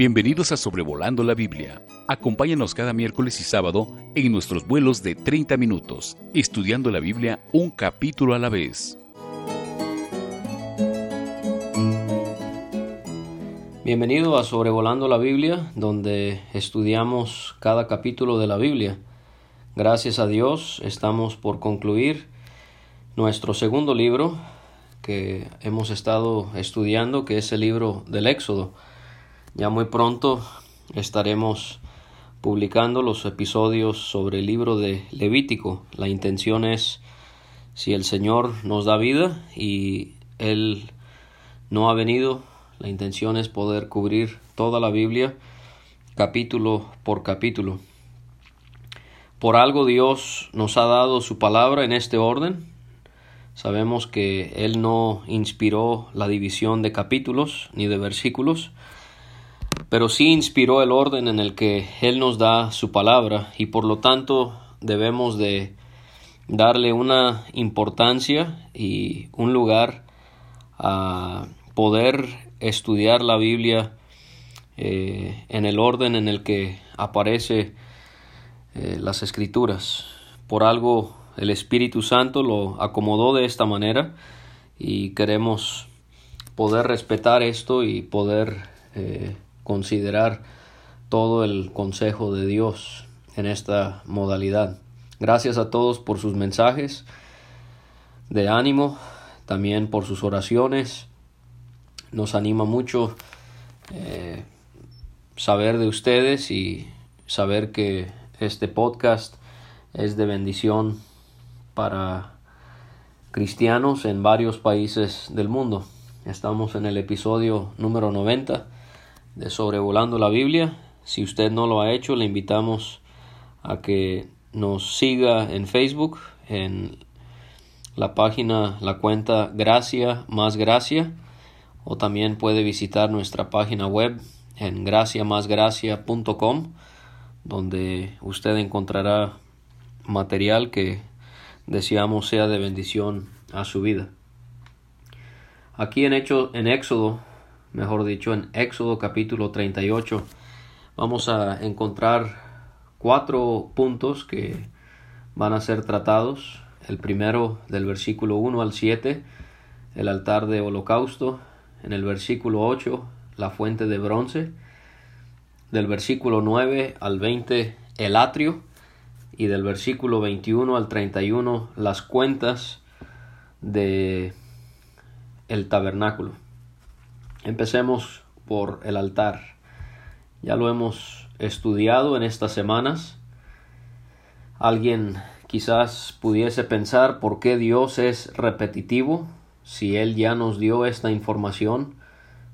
Bienvenidos a Sobrevolando la Biblia. Acompáñanos cada miércoles y sábado en nuestros vuelos de 30 minutos, estudiando la Biblia un capítulo a la vez. Bienvenido a Sobrevolando la Biblia, donde estudiamos cada capítulo de la Biblia. Gracias a Dios estamos por concluir nuestro segundo libro que hemos estado estudiando, que es el libro del Éxodo. Ya muy pronto estaremos publicando los episodios sobre el libro de Levítico. La intención es, si el Señor nos da vida y Él no ha venido, la intención es poder cubrir toda la Biblia capítulo por capítulo. Por algo Dios nos ha dado su palabra en este orden. Sabemos que Él no inspiró la división de capítulos ni de versículos, pero sí inspiró el orden en el que Él nos da su palabra y por lo tanto debemos de darle una importancia y un lugar a poder estudiar la Biblia eh, en el orden en el que aparece eh, las escrituras. Por algo el Espíritu Santo lo acomodó de esta manera y queremos poder respetar esto y poder eh, considerar todo el consejo de Dios en esta modalidad. Gracias a todos por sus mensajes de ánimo, también por sus oraciones. Nos anima mucho eh, saber de ustedes y saber que este podcast es de bendición para cristianos en varios países del mundo. Estamos en el episodio número 90 de Sobrevolando la Biblia. Si usted no lo ha hecho, le invitamos a que nos siga en Facebook, en la página, la cuenta Gracia más Gracia, o también puede visitar nuestra página web en graciamasgracia.com, donde usted encontrará material que deseamos sea de bendición a su vida. Aquí en, hecho, en Éxodo mejor dicho, en Éxodo capítulo 38, vamos a encontrar cuatro puntos que van a ser tratados. El primero del versículo 1 al 7, el altar de holocausto. En el versículo 8, la fuente de bronce. Del versículo 9 al 20, el atrio. Y del versículo 21 al 31, las cuentas de el tabernáculo. Empecemos por el altar. Ya lo hemos estudiado en estas semanas. Alguien quizás pudiese pensar por qué Dios es repetitivo si Él ya nos dio esta información,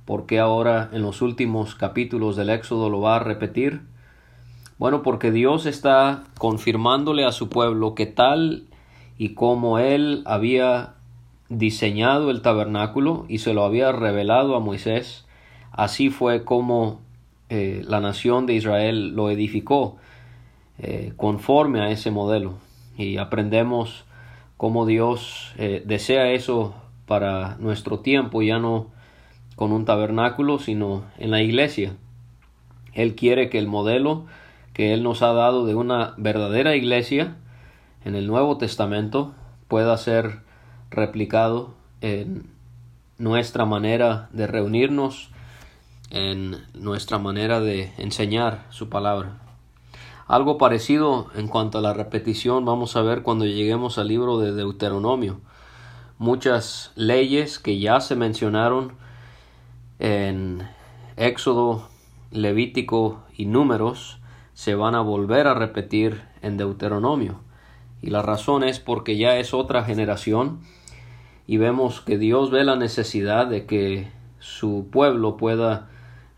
por qué ahora en los últimos capítulos del Éxodo lo va a repetir. Bueno, porque Dios está confirmándole a su pueblo que tal y como Él había diseñado el tabernáculo y se lo había revelado a Moisés, así fue como eh, la nación de Israel lo edificó eh, conforme a ese modelo. Y aprendemos cómo Dios eh, desea eso para nuestro tiempo, ya no con un tabernáculo, sino en la iglesia. Él quiere que el modelo que Él nos ha dado de una verdadera iglesia en el Nuevo Testamento pueda ser replicado en nuestra manera de reunirnos, en nuestra manera de enseñar su palabra. Algo parecido en cuanto a la repetición vamos a ver cuando lleguemos al libro de Deuteronomio. Muchas leyes que ya se mencionaron en Éxodo, Levítico y Números se van a volver a repetir en Deuteronomio. Y la razón es porque ya es otra generación y vemos que Dios ve la necesidad de que su pueblo pueda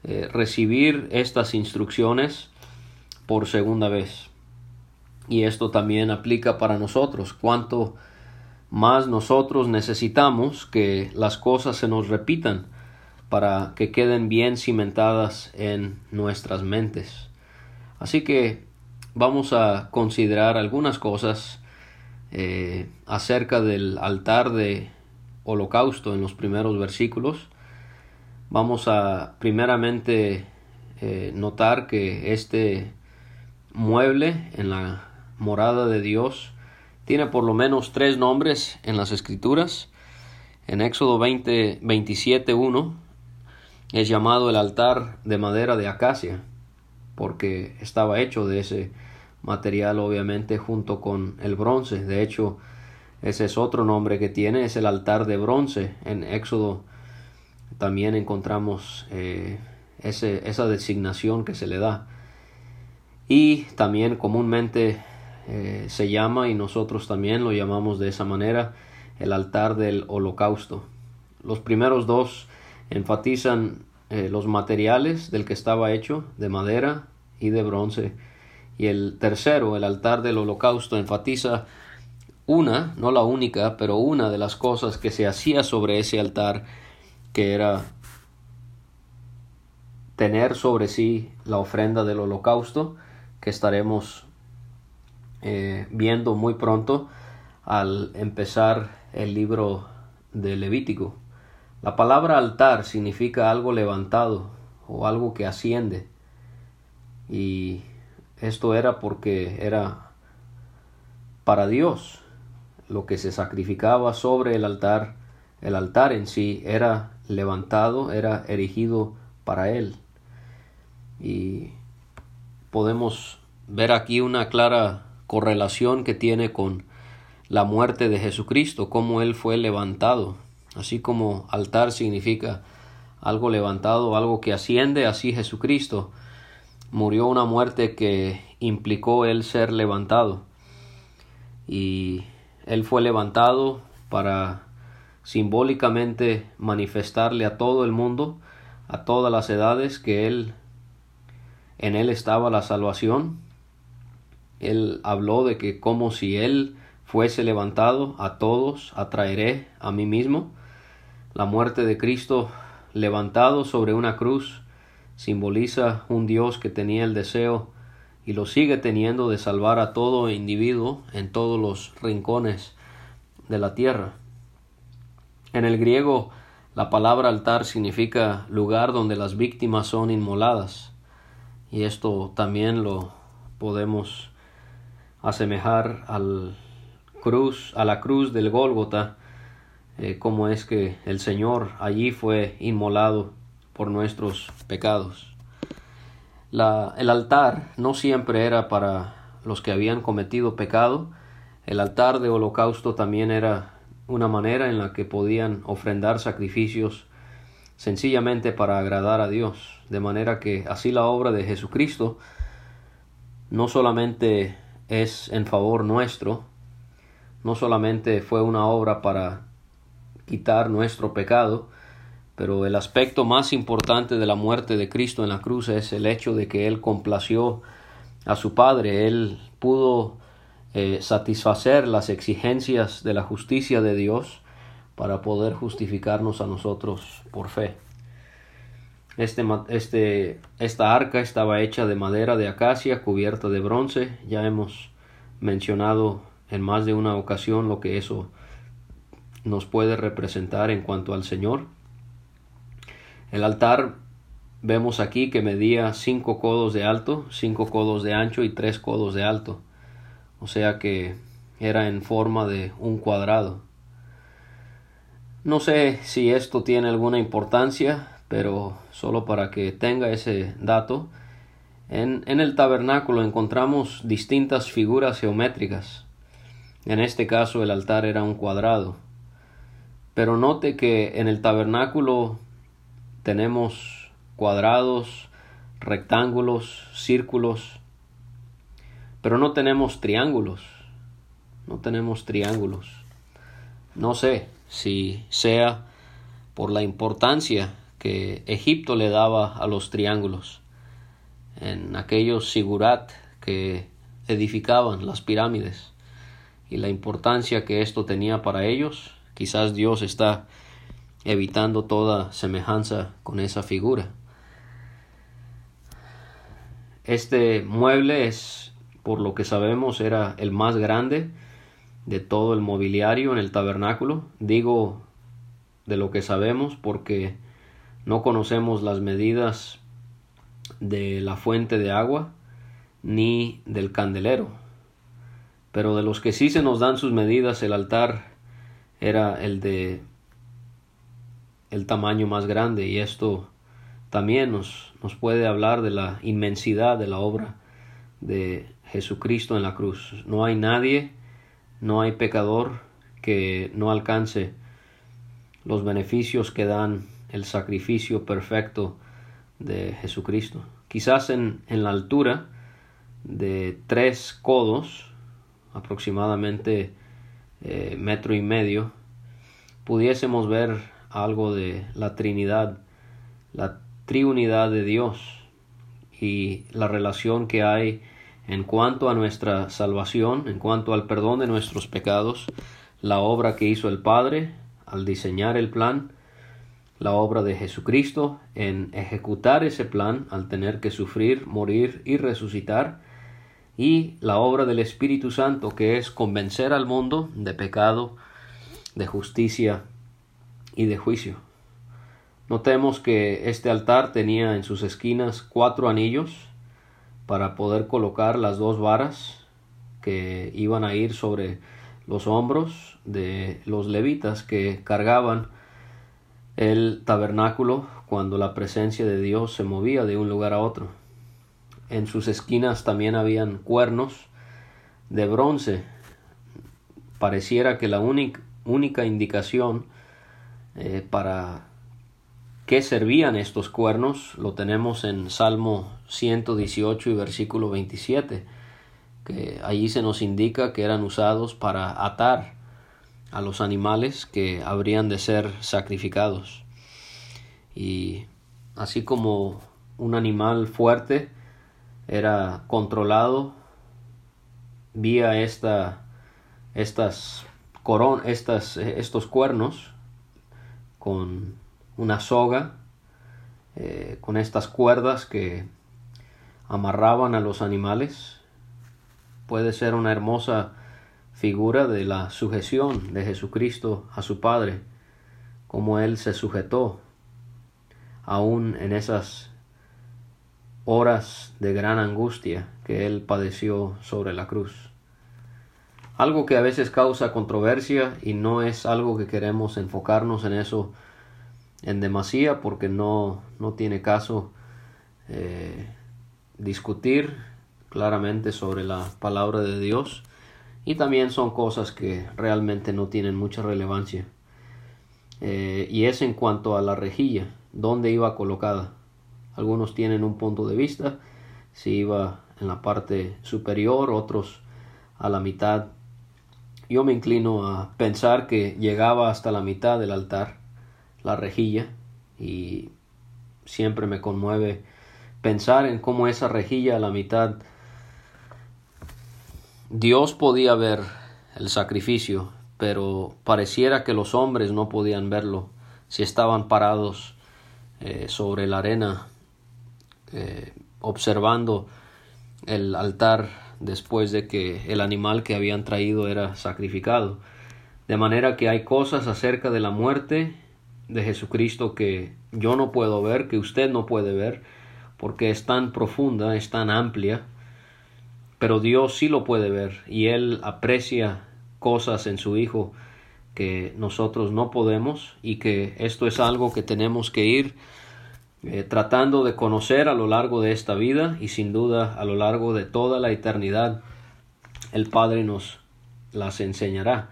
eh, recibir estas instrucciones por segunda vez. Y esto también aplica para nosotros. Cuanto más nosotros necesitamos que las cosas se nos repitan para que queden bien cimentadas en nuestras mentes. Así que vamos a considerar algunas cosas eh, acerca del altar de holocausto en los primeros versículos. Vamos a primeramente eh, notar que este mueble en la morada de Dios tiene por lo menos tres nombres en las escrituras. En Éxodo 20, 27, 1 es llamado el altar de madera de acacia, porque estaba hecho de ese material obviamente junto con el bronce. De hecho, ese es otro nombre que tiene, es el altar de bronce. En Éxodo también encontramos eh, ese, esa designación que se le da. Y también comúnmente eh, se llama, y nosotros también lo llamamos de esa manera, el altar del holocausto. Los primeros dos enfatizan eh, los materiales del que estaba hecho, de madera y de bronce. Y el tercero, el altar del holocausto, enfatiza una, no la única, pero una de las cosas que se hacía sobre ese altar, que era tener sobre sí la ofrenda del holocausto, que estaremos eh, viendo muy pronto al empezar el libro de Levítico. La palabra altar significa algo levantado o algo que asciende. Y esto era porque era para Dios lo que se sacrificaba sobre el altar. El altar en sí era levantado, era erigido para Él. Y podemos ver aquí una clara correlación que tiene con la muerte de Jesucristo, cómo Él fue levantado. Así como altar significa algo levantado, algo que asciende, así Jesucristo murió una muerte que implicó Él ser levantado. Y Él fue levantado para simbólicamente manifestarle a todo el mundo, a todas las edades, que Él en Él estaba la salvación. Él habló de que como si Él fuese levantado, a todos atraeré a mí mismo. La muerte de Cristo levantado sobre una cruz simboliza un Dios que tenía el deseo y lo sigue teniendo de salvar a todo individuo en todos los rincones de la tierra. En el griego, la palabra altar significa lugar donde las víctimas son inmoladas y esto también lo podemos asemejar al cruz, a la cruz del Gólgota, eh, como es que el Señor allí fue inmolado por nuestros pecados. El altar no siempre era para los que habían cometido pecado, el altar de holocausto también era una manera en la que podían ofrendar sacrificios sencillamente para agradar a Dios, de manera que así la obra de Jesucristo no solamente es en favor nuestro, no solamente fue una obra para quitar nuestro pecado, pero el aspecto más importante de la muerte de Cristo en la cruz es el hecho de que Él complació a su Padre, Él pudo eh, satisfacer las exigencias de la justicia de Dios, para poder justificarnos a nosotros por fe. Este, este, esta arca estaba hecha de madera de acacia cubierta de bronce. Ya hemos mencionado en más de una ocasión lo que eso nos puede representar en cuanto al Señor. El altar vemos aquí que medía cinco codos de alto, cinco codos de ancho y tres codos de alto. O sea que era en forma de un cuadrado. No sé si esto tiene alguna importancia, pero solo para que tenga ese dato, en, en, el tabernáculo encontramos distintas figuras geométricas. En este caso el altar era un cuadrado. Pero note que en el tabernáculo tenemos cuadrados, rectángulos, círculos, pero no tenemos triángulos. No tenemos triángulos. No sé, si sea por la importancia que Egipto le daba a los triángulos, en aquellos sigurat que edificaban las pirámides y la importancia que esto tenía para ellos, quizás Dios está evitando toda semejanza con esa figura. Este mueble es, por lo que sabemos, era el más grande de todo el mobiliario en el tabernáculo. Digo de lo que sabemos porque no conocemos las medidas de la fuente de agua ni del candelero. Pero de los que sí se nos dan sus medidas, el altar era el de el tamaño más grande y esto también nos, nos puede hablar de la inmensidad de la obra de Jesucristo en la cruz. No hay nadie, no hay pecador que no alcance los beneficios que dan el sacrificio perfecto de Jesucristo. Quizás en, en la altura de tres codos, aproximadamente eh, metro y medio, pudiésemos ver algo de la Trinidad, la triunidad de Dios y la relación que hay en cuanto a nuestra salvación, en cuanto al perdón de nuestros pecados, la obra que hizo el Padre al diseñar el plan, la obra de Jesucristo en ejecutar ese plan al tener que sufrir, morir y resucitar, y la obra del Espíritu Santo que es convencer al mundo de pecado, de justicia y de juicio. Notemos que este altar tenía en sus esquinas cuatro anillos para poder colocar las dos varas que iban a ir sobre los hombros de los levitas que cargaban el tabernáculo cuando la presencia de Dios se movía de un lugar a otro. En sus esquinas también habían cuernos de bronce. Pareciera que la única, única indicación eh, para qué servían estos cuernos lo tenemos en Salmo 118 y versículo 27, que allí se nos indica que eran usados para atar a los animales que habrían de ser sacrificados. Y así como un animal fuerte era controlado vía esta, estas coron, estas, estos cuernos, con una soga, eh, con estas cuerdas que amarraban a los animales. Puede ser una hermosa figura de la sujeción de Jesucristo a su Padre, como Él se sujetó aún en esas horas de gran angustia que Él padeció sobre la cruz. Algo que a veces causa controversia y no es algo que queremos enfocarnos en eso en demasía porque no, no tiene caso eh, discutir claramente sobre la palabra de Dios y también son cosas que realmente no tienen mucha relevancia. Eh, y es en cuanto a la rejilla, dónde iba colocada. Algunos tienen un punto de vista, si iba en la parte superior, otros a la mitad yo me inclino a pensar que llegaba hasta la mitad del altar, la rejilla, y siempre me conmueve pensar en cómo esa rejilla a la mitad Dios podía ver el sacrificio, pero pareciera que los hombres no podían verlo si estaban parados eh, sobre la arena eh, observando el altar después de que el animal que habían traído era sacrificado. De manera que hay cosas acerca de la muerte de Jesucristo que yo no puedo ver, que usted no puede ver, porque es tan profunda, es tan amplia, pero Dios sí lo puede ver y Él aprecia cosas en su Hijo que nosotros no podemos y que esto es algo que tenemos que ir eh, tratando de conocer a lo largo de esta vida y sin duda a lo largo de toda la eternidad el Padre nos las enseñará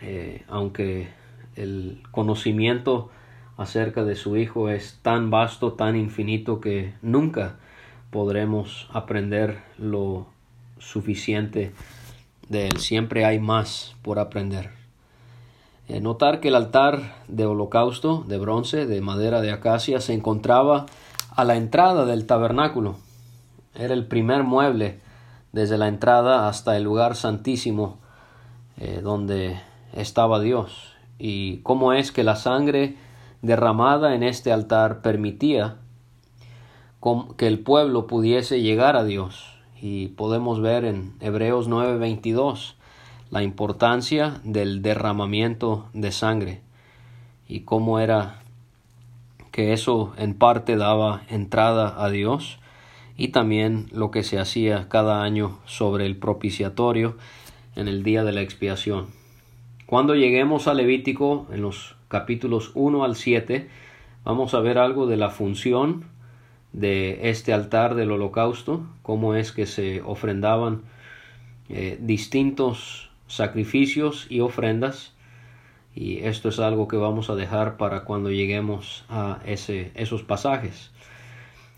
eh, aunque el conocimiento acerca de su Hijo es tan vasto, tan infinito que nunca podremos aprender lo suficiente de él. Siempre hay más por aprender. Eh, notar que el altar de holocausto de bronce, de madera de acacia, se encontraba a la entrada del tabernáculo. Era el primer mueble desde la entrada hasta el lugar santísimo eh, donde estaba Dios. Y cómo es que la sangre derramada en este altar permitía que el pueblo pudiese llegar a Dios. Y podemos ver en Hebreos 9:22 la importancia del derramamiento de sangre y cómo era que eso en parte daba entrada a Dios y también lo que se hacía cada año sobre el propiciatorio en el día de la expiación. Cuando lleguemos a Levítico en los capítulos 1 al 7 vamos a ver algo de la función de este altar del holocausto, cómo es que se ofrendaban eh, distintos sacrificios y ofrendas y esto es algo que vamos a dejar para cuando lleguemos a ese, esos pasajes.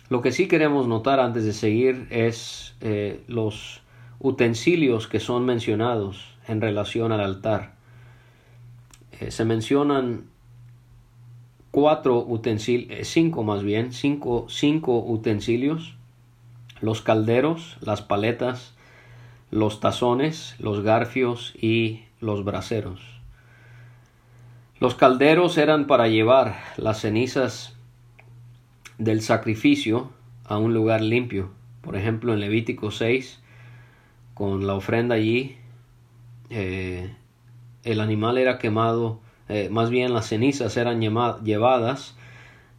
Lo que sí queremos notar antes de seguir es eh, los utensilios que son mencionados en relación al altar. Eh, se mencionan cuatro utensilios, eh, cinco más bien, cinco, cinco utensilios, los calderos, las paletas, los tazones, los garfios y los braseros. Los calderos eran para llevar las cenizas del sacrificio a un lugar limpio. Por ejemplo, en Levítico 6, con la ofrenda allí, eh, el animal era quemado, eh, más bien las cenizas eran llevadas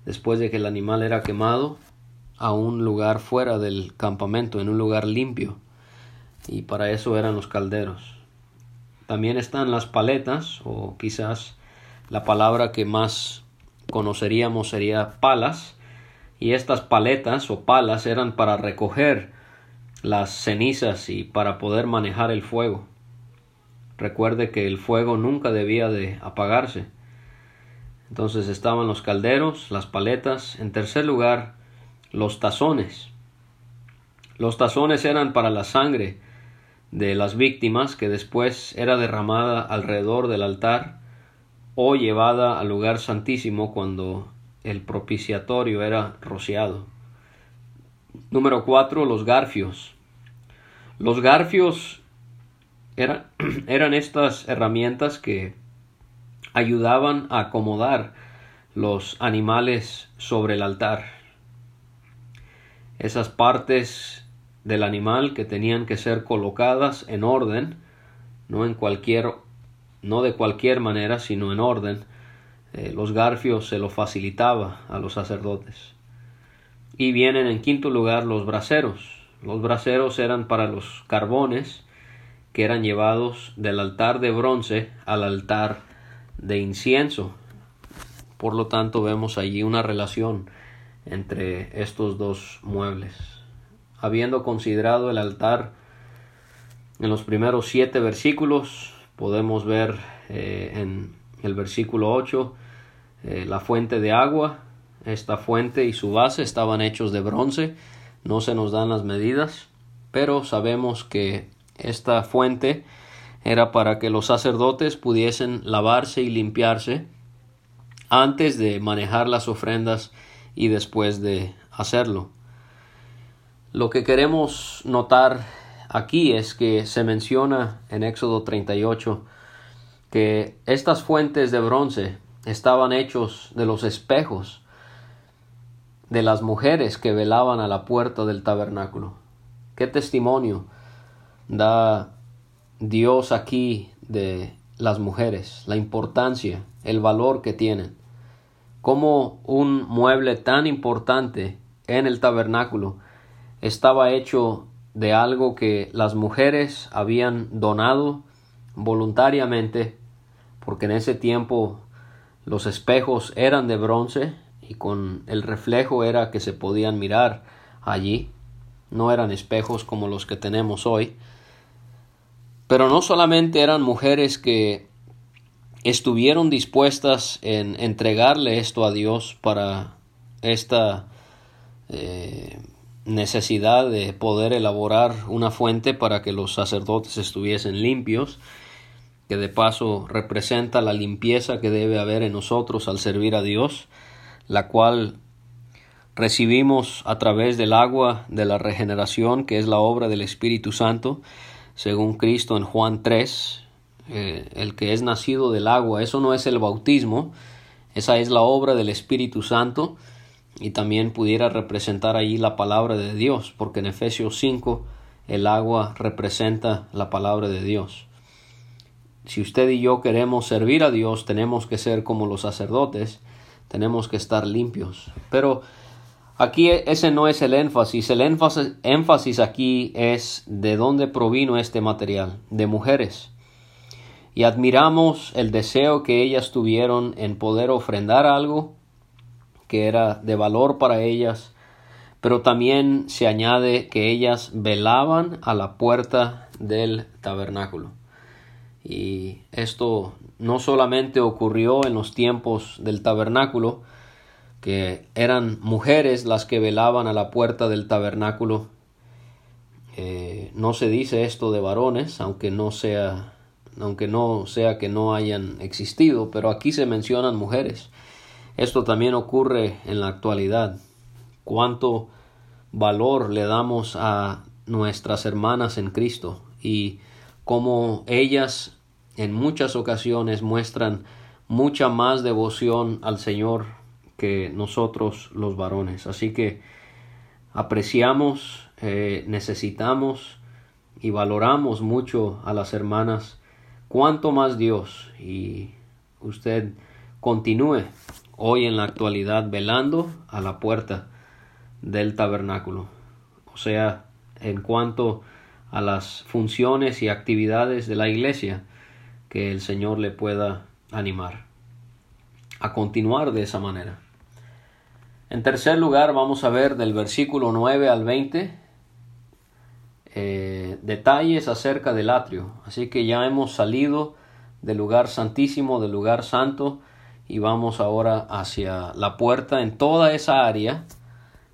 después de que el animal era quemado a un lugar fuera del campamento, en un lugar limpio y para eso eran los calderos. También están las paletas, o quizás la palabra que más conoceríamos sería palas, y estas paletas o palas eran para recoger las cenizas y para poder manejar el fuego. Recuerde que el fuego nunca debía de apagarse. Entonces estaban los calderos, las paletas, en tercer lugar los tazones. Los tazones eran para la sangre de las víctimas que después era derramada alrededor del altar o llevada al lugar santísimo cuando el propiciatorio era rociado. Número 4. Los garfios. Los garfios eran, eran estas herramientas que ayudaban a acomodar los animales sobre el altar. Esas partes del animal que tenían que ser colocadas en orden, no en cualquier, no de cualquier manera, sino en orden. Eh, los garfios se lo facilitaba a los sacerdotes. Y vienen en quinto lugar los braseros. Los braseros eran para los carbones que eran llevados del altar de bronce al altar de incienso. Por lo tanto, vemos allí una relación entre estos dos muebles habiendo considerado el altar en los primeros siete versículos, podemos ver eh, en el versículo 8 eh, la fuente de agua. Esta fuente y su base estaban hechos de bronce, no se nos dan las medidas, pero sabemos que esta fuente era para que los sacerdotes pudiesen lavarse y limpiarse antes de manejar las ofrendas y después de hacerlo. Lo que queremos notar aquí es que se menciona en Éxodo 38 que estas fuentes de bronce estaban hechos de los espejos de las mujeres que velaban a la puerta del tabernáculo. ¿Qué testimonio da Dios aquí de las mujeres, la importancia, el valor que tienen? Como un mueble tan importante en el tabernáculo estaba hecho de algo que las mujeres habían donado voluntariamente, porque en ese tiempo los espejos eran de bronce y con el reflejo era que se podían mirar allí, no eran espejos como los que tenemos hoy, pero no solamente eran mujeres que estuvieron dispuestas en entregarle esto a Dios para esta eh, necesidad de poder elaborar una fuente para que los sacerdotes estuviesen limpios, que de paso representa la limpieza que debe haber en nosotros al servir a Dios, la cual recibimos a través del agua de la regeneración, que es la obra del Espíritu Santo, según Cristo en Juan 3, eh, el que es nacido del agua, eso no es el bautismo, esa es la obra del Espíritu Santo, y también pudiera representar allí la palabra de Dios, porque en Efesios 5 el agua representa la palabra de Dios. Si usted y yo queremos servir a Dios, tenemos que ser como los sacerdotes, tenemos que estar limpios. Pero aquí ese no es el énfasis, el énfasis aquí es de dónde provino este material, de mujeres. Y admiramos el deseo que ellas tuvieron en poder ofrendar algo que era de valor para ellas, pero también se añade que ellas velaban a la puerta del tabernáculo. Y esto no solamente ocurrió en los tiempos del tabernáculo, que eran mujeres las que velaban a la puerta del tabernáculo. Eh, no se dice esto de varones, aunque no sea, aunque no sea que no hayan existido, pero aquí se mencionan mujeres. Esto también ocurre en la actualidad. Cuánto valor le damos a nuestras hermanas en Cristo y cómo ellas en muchas ocasiones muestran mucha más devoción al Señor que nosotros los varones. Así que apreciamos, eh, necesitamos y valoramos mucho a las hermanas, cuanto más Dios y usted continúe hoy en la actualidad velando a la puerta del tabernáculo. O sea, en cuanto a las funciones y actividades de la iglesia, que el Señor le pueda animar a continuar de esa manera. En tercer lugar, vamos a ver del versículo 9 al 20 eh, detalles acerca del atrio. Así que ya hemos salido del lugar santísimo, del lugar santo, y vamos ahora hacia la puerta en toda esa área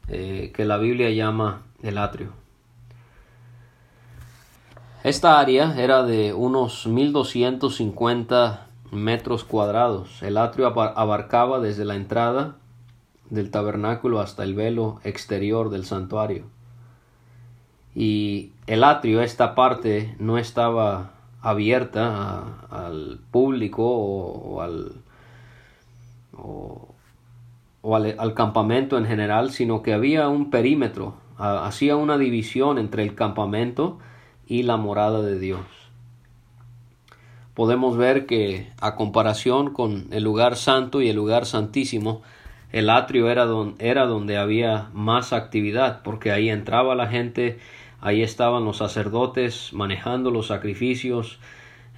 eh, que la Biblia llama el atrio. Esta área era de unos 1250 metros cuadrados. El atrio abarcaba desde la entrada del tabernáculo hasta el velo exterior del santuario. Y el atrio, esta parte, no estaba abierta al público o, al, o, al, al, campamento en general, sino que había un perímetro, hacía una división entre el campamento y la morada de Dios. Podemos ver que a comparación con el lugar santo y el lugar santísimo, el atrio era, era donde había más actividad, porque ahí entraba la gente, ahí estaban los sacerdotes manejando los sacrificios,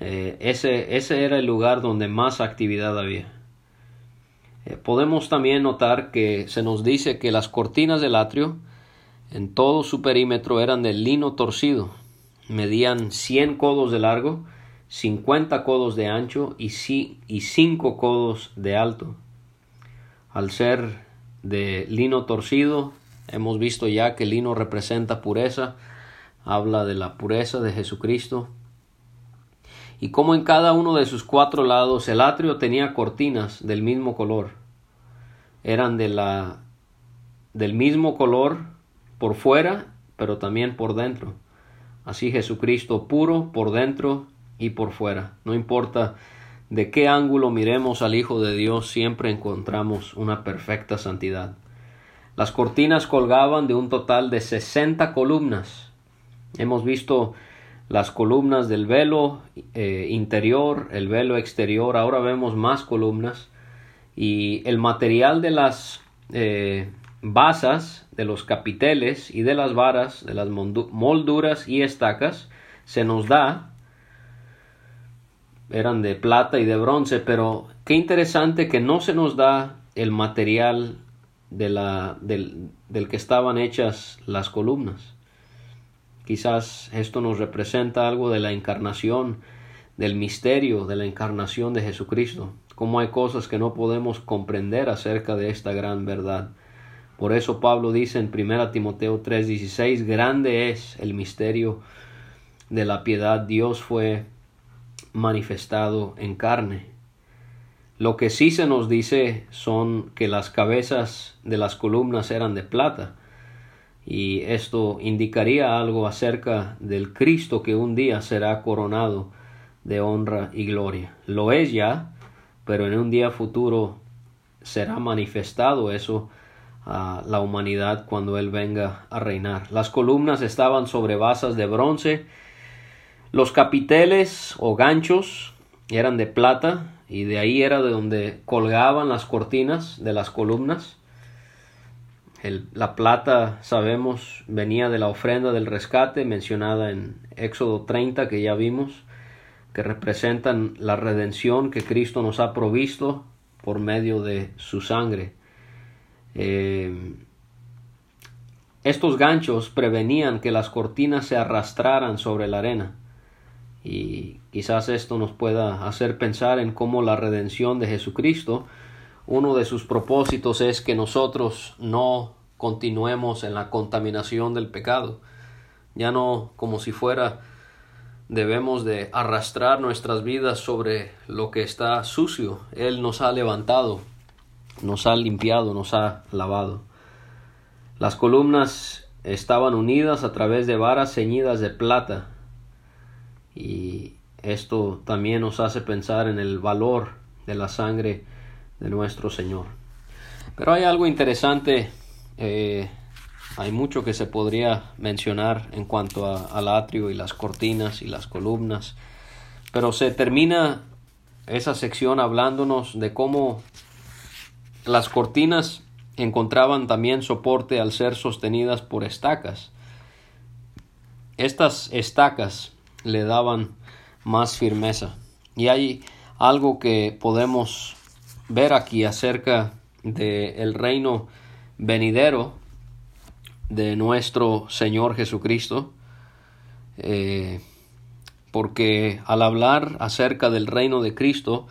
eh, ese, ese era el lugar donde más actividad había. Eh, podemos también notar que se nos dice que las cortinas del atrio en todo su perímetro eran de lino torcido, medían 100 codos de largo, 50 codos de ancho y 5 codos de alto. Al ser de lino torcido, hemos visto ya que el lino representa pureza, habla de la pureza de Jesucristo. Y como en cada uno de sus cuatro lados el atrio tenía cortinas del mismo color. Eran de la del mismo color por fuera, pero también por dentro. Así Jesucristo puro por dentro y por fuera. No importa de qué ángulo miremos al Hijo de Dios, siempre encontramos una perfecta santidad. Las cortinas colgaban de un total de sesenta columnas. Hemos visto las columnas del velo eh, interior, el velo exterior, ahora vemos más columnas y el material de las eh, basas de los capiteles y de las varas, de las molduras y estacas, se nos da, eran de plata y de bronce, pero qué interesante que no se nos da el material de la, del, del que estaban hechas las columnas. Quizás esto nos representa algo de la encarnación, del misterio de la encarnación de Jesucristo, como hay cosas que no podemos comprender acerca de esta gran verdad. Por eso Pablo dice en 1 Timoteo 3:16, grande es el misterio de la piedad, Dios fue manifestado en carne. Lo que sí se nos dice son que las cabezas de las columnas eran de plata, y esto indicaría algo acerca del Cristo que un día será coronado de honra y gloria. Lo es ya, pero en un día futuro será manifestado eso a la humanidad cuando Él venga a reinar. Las columnas estaban sobre basas de bronce, los capiteles o ganchos eran de plata y de ahí era de donde colgaban las cortinas de las columnas. La plata, sabemos, venía de la ofrenda del rescate mencionada en Éxodo 30 que ya vimos, que representan la redención que Cristo nos ha provisto por medio de su sangre. Eh, estos ganchos prevenían que las cortinas se arrastraran sobre la arena. Y quizás esto nos pueda hacer pensar en cómo la redención de Jesucristo, uno de sus propósitos es que nosotros no continuemos en la contaminación del pecado. Ya no como si fuera debemos de arrastrar nuestras vidas sobre lo que está sucio. Él nos ha levantado, nos ha limpiado, nos ha lavado. Las columnas estaban unidas a través de varas ceñidas de plata y esto también nos hace pensar en el valor de la sangre de nuestro Señor. Pero hay algo interesante eh, hay mucho que se podría mencionar en cuanto al atrio y las cortinas y las columnas, pero se termina esa sección hablándonos de cómo las cortinas encontraban también soporte al ser sostenidas por estacas. Estas estacas le daban más firmeza. Y hay algo que podemos ver aquí acerca del el reino venidero de nuestro Señor Jesucristo, eh, porque al hablar acerca del reino de Cristo,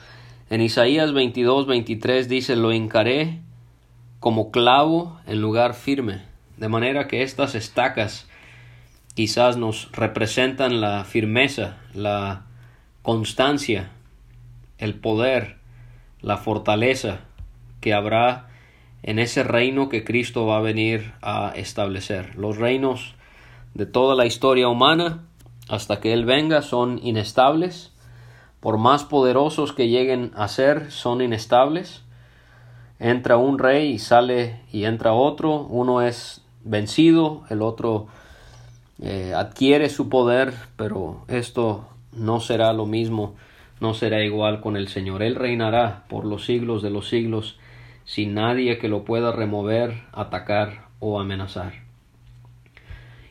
en Isaías 22, 23 dice, lo encaré como clavo en lugar firme, de manera que estas estacas quizás nos representan la firmeza, la constancia, el poder, la fortaleza que habrá en ese reino que Cristo va a venir a establecer. Los reinos de toda la historia humana, hasta que Él venga, son inestables. Por más poderosos que lleguen a ser, son inestables. Entra un rey y sale y entra otro. Uno es vencido, el otro eh, adquiere su poder, pero esto no será lo mismo, no será igual con el Señor. Él reinará por los siglos de los siglos sin nadie que lo pueda remover, atacar o amenazar.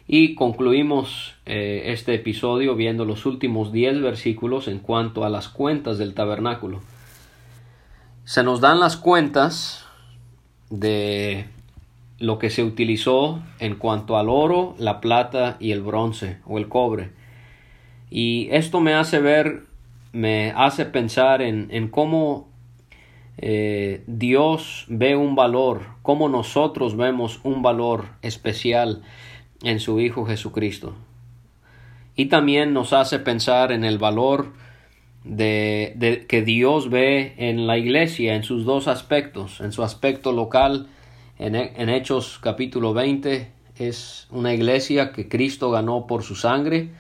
Y concluimos eh, este episodio viendo los últimos diez versículos en cuanto a las cuentas del tabernáculo. Se nos dan las cuentas de lo que se utilizó en cuanto al oro, la plata y el bronce o el cobre. Y esto me hace ver, me hace pensar en, en cómo eh, Dios ve un valor, como nosotros vemos un valor especial en su Hijo Jesucristo. Y también nos hace pensar en el valor de, que Dios ve en la iglesia en sus dos aspectos, en su aspecto local, en, en Hechos capítulo 20, es una iglesia que Cristo ganó por su sangre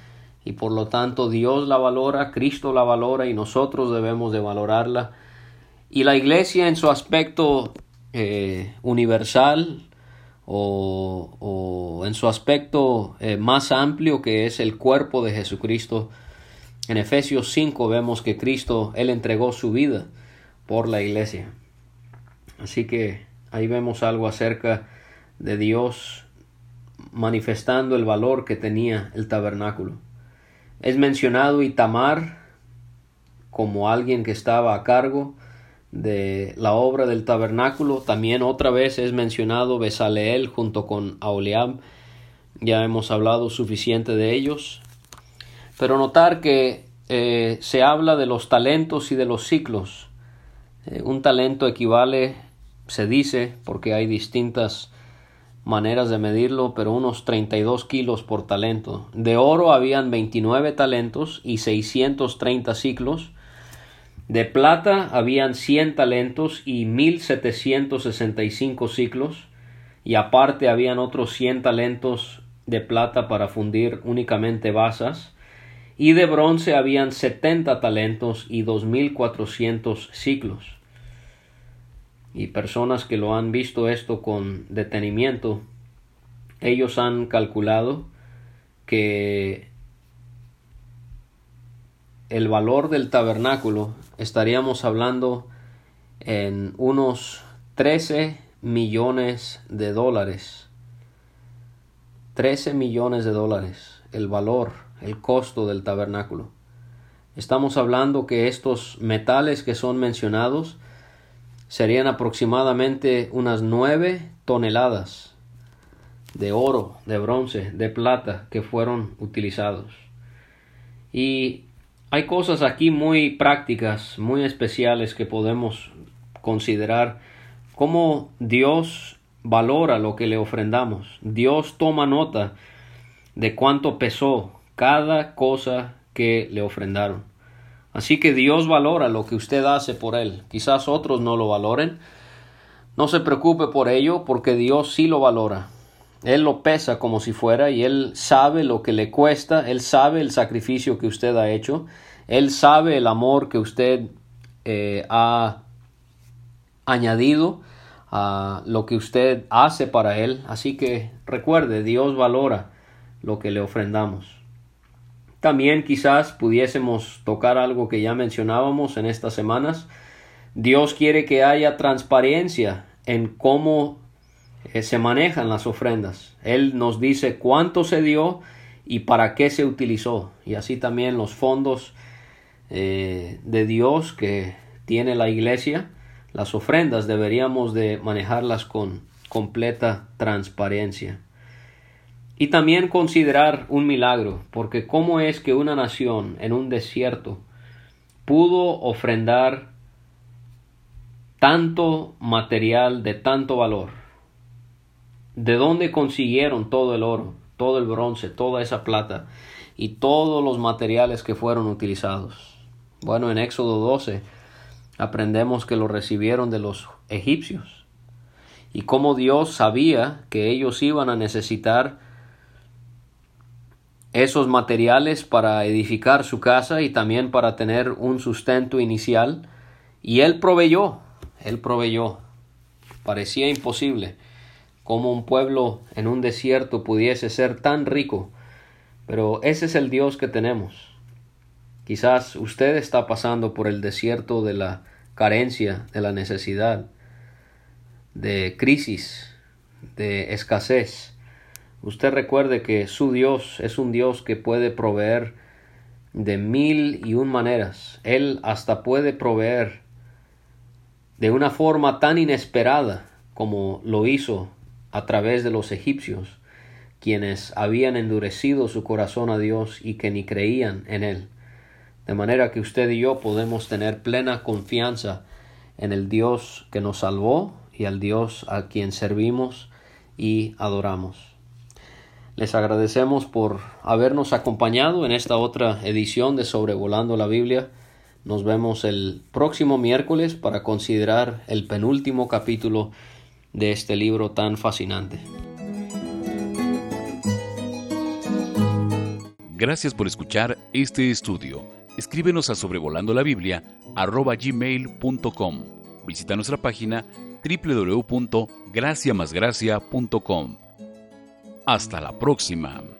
y por lo tanto Dios la valora, Cristo la valora y nosotros debemos de valorarla y la iglesia en su aspecto eh, universal o, en su aspecto eh, más amplio que es el cuerpo de Jesucristo. En Efesios 5 vemos que Cristo, Él entregó su vida por la iglesia. Así que ahí vemos algo acerca de Dios manifestando el valor que tenía el tabernáculo. Es mencionado Itamar como alguien que estaba a cargo de la obra del tabernáculo. También otra vez es mencionado Besaleel junto con Aoliab. Ya hemos hablado suficiente de ellos. Pero notar que eh, se habla de los talentos y de los ciclos. Eh, un talento equivale, se dice, porque hay distintas maneras de medirlo, pero unos 32 kilos por talento. De oro habían 29 talentos y 630 ciclos de plata habían cien talentos y mil setecientos sesenta y cinco ciclos, y aparte habían otros cien talentos de plata para fundir únicamente basas, y de bronce habían setenta talentos y dos mil cuatrocientos ciclos. Y personas que lo han visto esto con detenimiento, ellos han calculado que el valor del tabernáculo estaríamos hablando en unos 13 millones de dólares. 13 millones de dólares el valor, el costo del tabernáculo. Estamos hablando que estos metales que son mencionados serían aproximadamente unas 9 toneladas de oro, de bronce, de plata que fueron utilizados. Y hay cosas aquí muy prácticas, muy especiales que podemos considerar cómo Dios valora lo que le ofrendamos. Dios toma nota de cuánto pesó cada cosa que le ofrendaron. Así que Dios valora lo que usted hace por Él. Quizás otros no lo valoren. No se preocupe por ello porque Dios sí lo valora. Él lo pesa como si fuera y Él sabe lo que le cuesta, Él sabe el sacrificio que usted ha hecho, Él sabe el amor que usted eh, ha añadido a lo que usted hace para Él. Así que recuerde, Dios valora lo que le ofrendamos. También quizás pudiésemos tocar algo que ya mencionábamos en estas semanas. Dios quiere que haya transparencia en cómo eh, se manejan las ofrendas. Él nos dice cuánto se dio y para qué se utilizó. Y así también los fondos eh, de Dios que tiene la iglesia, las ofrendas deberíamos de manejarlas con completa transparencia. Y también considerar un milagro, porque cómo es que una nación en un desierto pudo ofrendar tanto material de tanto valor. ¿De dónde consiguieron todo el oro, todo el bronce, toda esa plata y todos los materiales que fueron utilizados? Bueno, en Éxodo 12 aprendemos que lo recibieron de los egipcios y cómo Dios sabía que ellos iban a necesitar esos materiales para edificar su casa y también para tener un sustento inicial. Y él proveyó, él proveyó. Parecía imposible cómo un pueblo en un desierto pudiese ser tan rico, pero ese es el Dios que tenemos. Quizás usted está pasando por el desierto de la carencia, de la necesidad, de crisis, de escasez. Usted recuerde que su Dios es un Dios que puede proveer de mil y un maneras. Él hasta puede proveer de una forma tan inesperada como lo hizo a través de los egipcios, quienes habían endurecido su corazón a Dios y que ni creían en Él. De manera que usted y yo podemos tener plena confianza en el Dios que nos salvó y al Dios a quien servimos y adoramos. Les agradecemos por habernos acompañado en esta otra edición de Sobrevolando la Biblia. Nos vemos el próximo miércoles para considerar el penúltimo capítulo de este libro tan fascinante. Gracias por escuchar este estudio. Escríbenos a sobrevolando la Biblia gmail.com. Visita nuestra página www.graciamasgracia.com. Hasta la próxima.